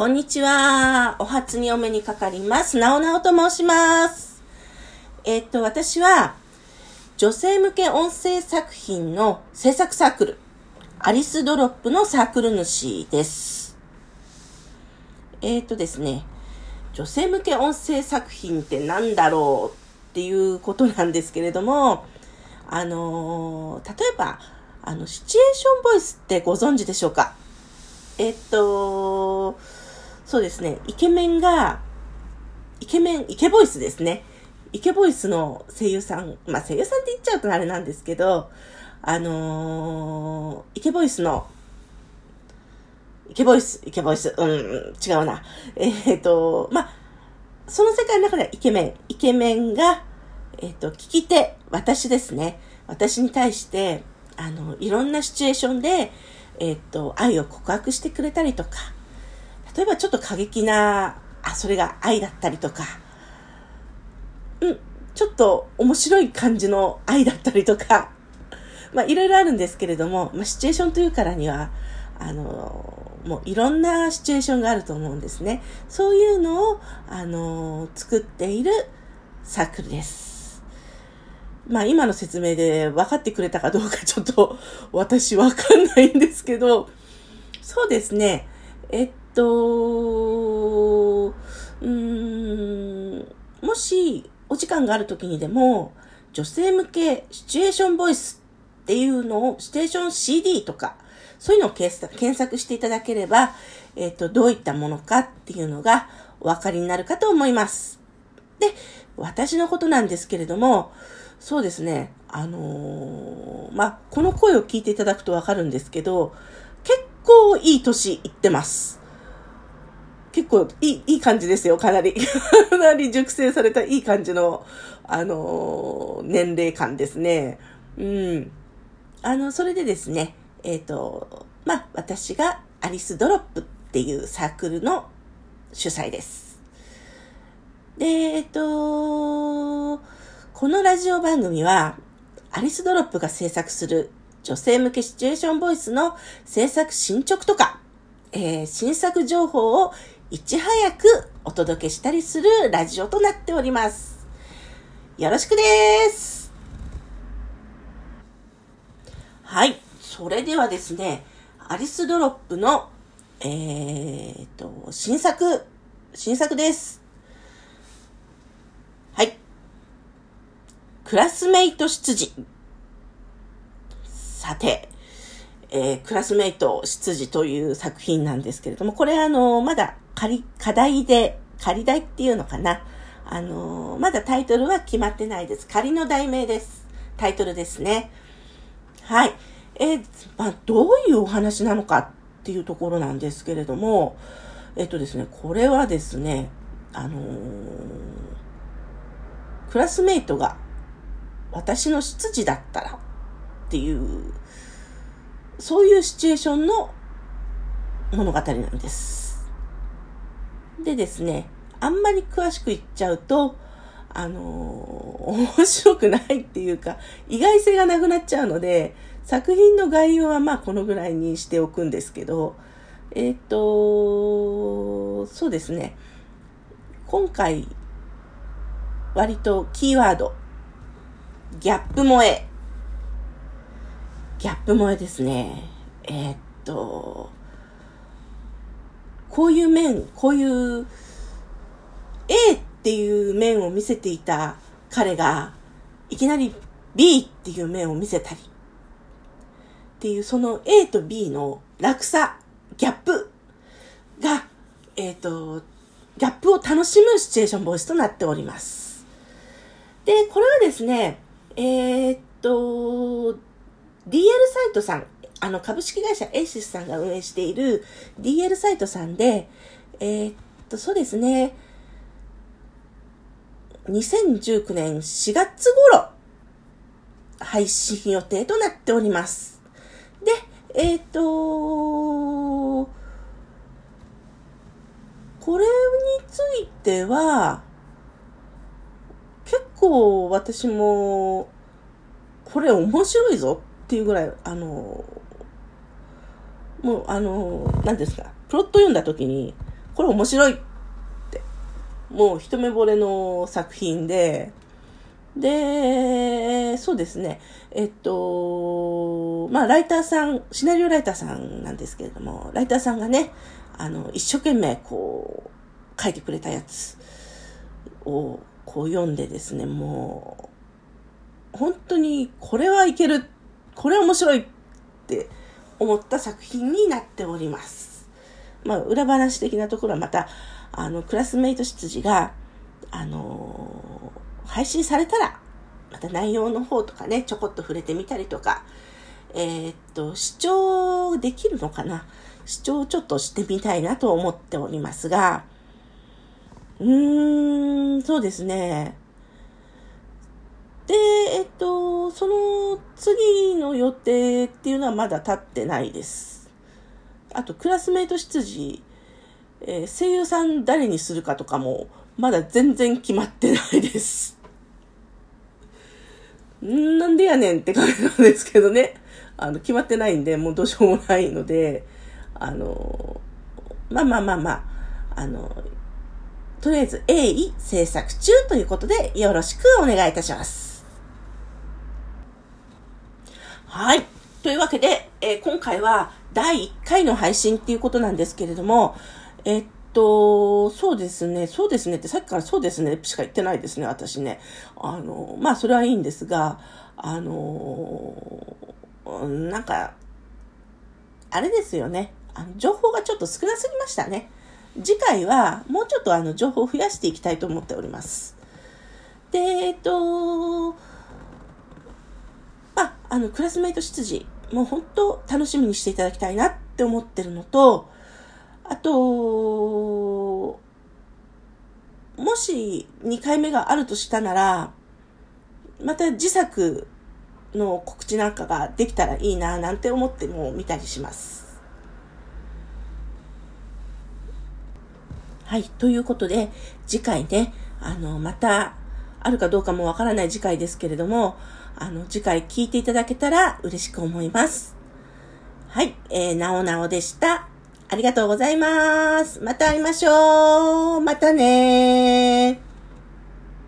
こんにちは。お初にお目にかかります。なおなおと申します。えっと、私は、女性向け音声作品の制作サークル、アリスドロップのサークル主です。えっとですね、女性向け音声作品って何だろうっていうことなんですけれども、あの例えば、あの、シチュエーションボイスってご存知でしょうか？えっと、そうですね、イケメンが、イケメン、イケボイスですね。イケボイスの声優さん、まあ声優さんって言っちゃうとあれなんですけど、あのーイケボイスの、イケボイス、イケボイス、うん、違うな。えっ、と、まあ、その世界の中ではイケメン、イケメンが、えっ、と、聞き手、私ですね。私に対して、あの、いろんなシチュエーションで、えっ、と、愛を告白してくれたりとか、例えばちょっと過激な、あ、それが愛だったりとか、うん、ちょっと面白い感じの愛だったりとか、まあ、いろいろあるんですけれども、まあ、シチュエーションというからには、あの、もういろんなシチュエーションがあると思うんですね。そういうのを、あの、作っているサークルです。まあ今の説明で分かってくれたかどうかちょっと私分かんないんですけど、そうですね。えっと、うーん、もしお時間がある時にでも、女性向けシチュエーションボイスっていうのを、シチュエーション CD とか、そういうのを検索していただければ、えっと、どういったものかっていうのがお分かりになるかと思います。で、私のことなんですけれども、そうですね、あのーまあ、この声を聞いていただくとわかるんですけど、結構いい年いってます。結構いい、いい感じですよ、かなり。かなり熟成されたいい感じの、あのー年齢感ですね。うん。あの、それでですね、えっ、と、まあ、私がアリスドロップっていうサークルの主催です。で、えっ、と、このラジオ番組は、アリスドロップが制作する女性向けシチュエーションボイスの制作進捗とか、えー新作情報をいち早くお届けしたりするラジオとなっております。よろしくです。はい。それではですね、アリスドロップの、えーと、新作、新作です。はい。クラスメイト出自。さて、えークラスメイト出自という作品なんですけれども、これあの、まだ仮、課題で、仮題っていうのかな。あの、まだタイトルは決まってないです。仮の題名です。タイトルですね。はい。えーまあ、どういうお話なのかっていうところなんですけれども、えっとですね、これはですね、あのークラスメイトが私の執事だったらっていう、そういうシチュエーションの物語なんです。でですね、あんまり詳しく言っちゃうと、あのー 面白くないっていうか、意外性がなくなっちゃうので、作品の概要はまあこのぐらいにしておくんですけど、えっ、と、そうですね。今回、割とキーワード、ギャップ萌え。ギャップ萌えですね。えっ、と、こういう面、こういう A っていう面を見せていた彼が、いきなり B っていう面を見せたり、っていうその A と B の落差、ギャップが、えっ、と、ギャップを楽しむシチュエーションボイスとなっております。で、これはですね、えーっと、DL サイトさん、あの株式会社エイシスさんが運営している DL サイトさんで、えーっと、そうですね、2019年4月頃、配信予定となっております。で、えーっと、これについては、結構私も、これ面白いぞっていうぐらい、あの、もうあの、何ですか、プロット読んだ時に、これ面白いって、もう一目惚れの作品で、で、そうですね。えっと、まあ、ライターさん、シナリオライターさんなんですけれども、ライターさんがね、あの、一生懸命こう、書いてくれたやつをこう読んでですね、もう、本当にこれはいける、これ面白いって思った作品になっております。まあ、裏話的なところはまた、あの、クラスメイト執事が、あの配信されたら、また内容の方とかね、ちょこっと触れてみたりとか、えー、っと、視聴できるのかな？視聴ちょっとしてみたいなと思っておりますが、うーん、そうですね。で、えっと、その次の予定っていうのはまだ立ってないです。あと、クラスメイト執事、えー、声優さん誰にするかとかも、まだ全然決まってないです。んなんでやねんって感じなんですけどね。あの、決まってないんで、もうどうしようもないので、あの、まあまあまあまあ、あの、とりあえず鋭意制作中ということでよろしくお願いいたします。はい。というわけで、えー、今回は第1回の配信っていうことなんですけれども、えっと、そうですね、そうですねってさっきからそうですねしか言ってないですね、私ね。あの、まあそれはいいんですが、あの、なんか、あれですよね。あの情報がちょっと少なすぎましたね。次回はもうちょっとあの情報を増やしていきたいと思っております。で、えっと、あ、の、クラスメイト出自、もう本当楽しみにしていただきたいなって思ってるのと、あと、もし2回目があるとしたなら、また自作の告知なんかができたらいいななんて思っても見たりします。はい。ということで、次回ね、あの、また、あるかどうかもわからない次回ですけれども、あの、次回聞いていただけたら嬉しく思います。はい。えー、なおなおでした。ありがとうございます。また会いましょう。またね